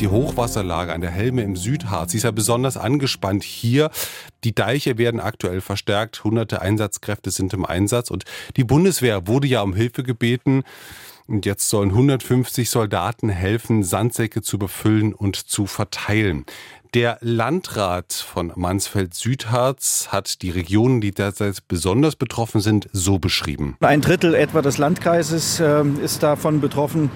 Die Hochwasserlage an der Helme im Südharz ist ja besonders angespannt hier. Die Deiche werden aktuell verstärkt, hunderte Einsatzkräfte sind im Einsatz und die Bundeswehr wurde ja um Hilfe gebeten. Und jetzt sollen 150 Soldaten helfen, Sandsäcke zu befüllen und zu verteilen. Der Landrat von Mansfeld-Südharz hat die Regionen, die derzeit besonders betroffen sind, so beschrieben. Ein Drittel etwa des Landkreises äh, ist davon betroffen.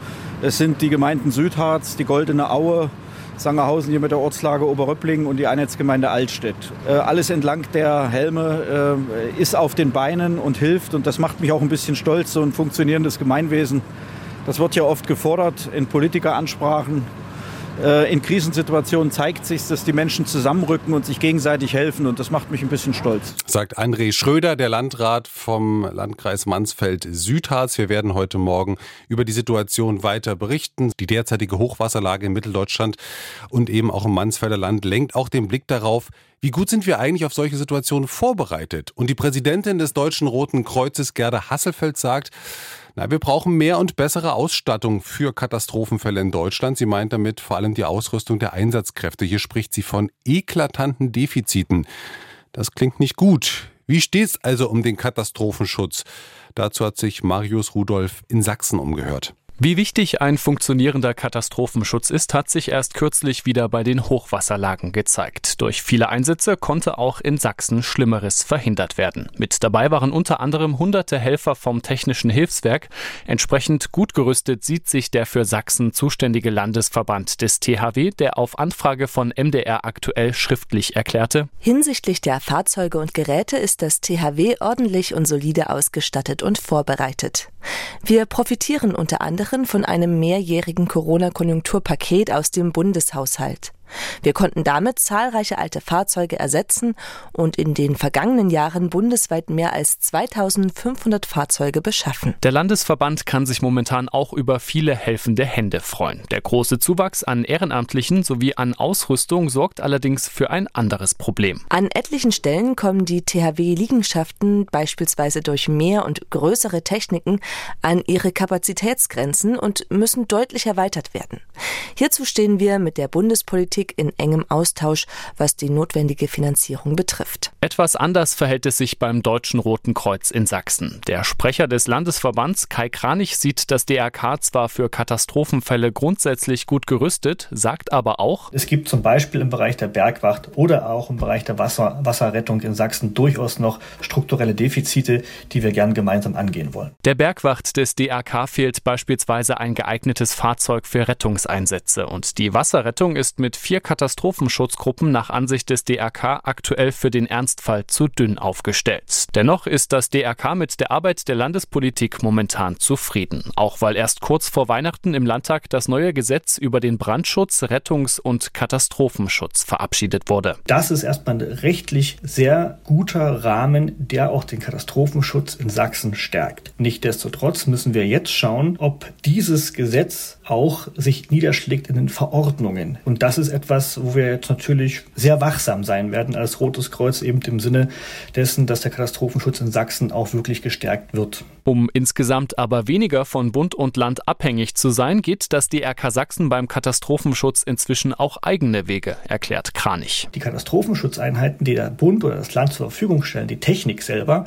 Es sind die Gemeinden Südharz, die Goldene Aue, Sangerhausen hier mit der Ortslage Oberröpplingen und die Einheitsgemeinde Altstedt. Äh, alles entlang der Helme äh, ist auf den Beinen und hilft und das macht mich auch ein bisschen stolz, so ein funktionierendes Gemeinwesen. Das wird ja oft gefordert in Politikeransprachen. Äh, in Krisensituationen zeigt sich, dass die Menschen zusammenrücken und sich gegenseitig helfen. Und das macht mich ein bisschen stolz. Sagt André Schröder, der Landrat vom Landkreis Mansfeld-Südharz. Wir werden heute Morgen über die Situation weiter berichten. Die derzeitige Hochwasserlage in Mitteldeutschland und eben auch im Mansfelder Land lenkt auch den Blick darauf, wie gut sind wir eigentlich auf solche Situationen vorbereitet? Und die Präsidentin des Deutschen Roten Kreuzes, Gerda Hasselfeld, sagt, na, wir brauchen mehr und bessere Ausstattung für Katastrophenfälle in Deutschland. Sie meint damit vor allem die Ausrüstung der Einsatzkräfte. Hier spricht sie von eklatanten Defiziten. Das klingt nicht gut. Wie steht's also um den Katastrophenschutz? Dazu hat sich Marius Rudolph in Sachsen umgehört. Wie wichtig ein funktionierender Katastrophenschutz ist, hat sich erst kürzlich wieder bei den Hochwasserlagen gezeigt. Durch viele Einsätze konnte auch in Sachsen Schlimmeres verhindert werden. Mit dabei waren unter anderem hunderte Helfer vom Technischen Hilfswerk. Entsprechend gut gerüstet sieht sich der für Sachsen zuständige Landesverband des THW, der auf Anfrage von MDR aktuell schriftlich erklärte, Hinsichtlich der Fahrzeuge und Geräte ist das THW ordentlich und solide ausgestattet und vorbereitet. Wir profitieren unter anderem von einem mehrjährigen Corona-Konjunkturpaket aus dem Bundeshaushalt. Wir konnten damit zahlreiche alte Fahrzeuge ersetzen und in den vergangenen Jahren bundesweit mehr als 2500 Fahrzeuge beschaffen. Der Landesverband kann sich momentan auch über viele helfende Hände freuen. Der große Zuwachs an Ehrenamtlichen sowie an Ausrüstung sorgt allerdings für ein anderes Problem. An etlichen Stellen kommen die THW-Liegenschaften beispielsweise durch mehr und größere Techniken an ihre Kapazitätsgrenzen und müssen deutlich erweitert werden. Hierzu stehen wir mit der Bundespolitik in engem Austausch, was die notwendige Finanzierung betrifft. Etwas anders verhält es sich beim Deutschen Roten Kreuz in Sachsen. Der Sprecher des Landesverbands Kai Kranich sieht das DRK zwar für Katastrophenfälle grundsätzlich gut gerüstet, sagt aber auch, es gibt zum Beispiel im Bereich der Bergwacht oder auch im Bereich der Wasser, Wasserrettung in Sachsen durchaus noch strukturelle Defizite, die wir gern gemeinsam angehen wollen. Der Bergwacht des DRK fehlt beispielsweise ein geeignetes Fahrzeug für Rettungseinsätze und die Wasserrettung ist mit vier Katastrophenschutzgruppen nach Ansicht des DRK aktuell für den Ernstfall zu dünn aufgestellt. Dennoch ist das DRK mit der Arbeit der Landespolitik momentan zufrieden, auch weil erst kurz vor Weihnachten im Landtag das neue Gesetz über den Brandschutz, Rettungs- und Katastrophenschutz verabschiedet wurde. Das ist erstmal ein rechtlich sehr guter Rahmen, der auch den Katastrophenschutz in Sachsen stärkt. Nichtsdestotrotz müssen wir jetzt schauen, ob dieses Gesetz auch sich niederschlägt in den Verordnungen. Und das ist etwas, wo wir jetzt natürlich sehr wachsam sein werden als Rotes Kreuz, eben im Sinne dessen, dass der Katastrophenschutz in Sachsen auch wirklich gestärkt wird. Um insgesamt aber weniger von Bund und Land abhängig zu sein, geht das DRK Sachsen beim Katastrophenschutz inzwischen auch eigene Wege, erklärt Kranich. Die Katastrophenschutzeinheiten, die der Bund oder das Land zur Verfügung stellen, die Technik selber,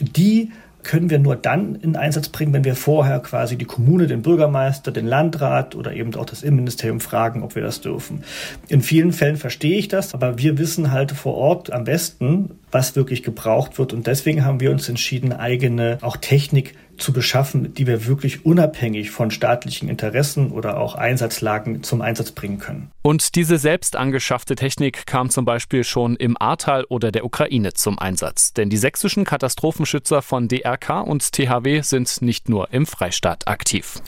die können wir nur dann in Einsatz bringen, wenn wir vorher quasi die Kommune, den Bürgermeister, den Landrat oder eben auch das Innenministerium fragen, ob wir das dürfen. In vielen Fällen verstehe ich das, aber wir wissen halt vor Ort am besten, was wirklich gebraucht wird. Und deswegen haben wir uns entschieden, eigene auch Technik zu beschaffen, die wir wirklich unabhängig von staatlichen Interessen oder auch Einsatzlagen zum Einsatz bringen können. Und diese selbst angeschaffte Technik kam zum Beispiel schon im Ahrtal oder der Ukraine zum Einsatz. Denn die sächsischen Katastrophenschützer von DRK und THW sind nicht nur im Freistaat aktiv.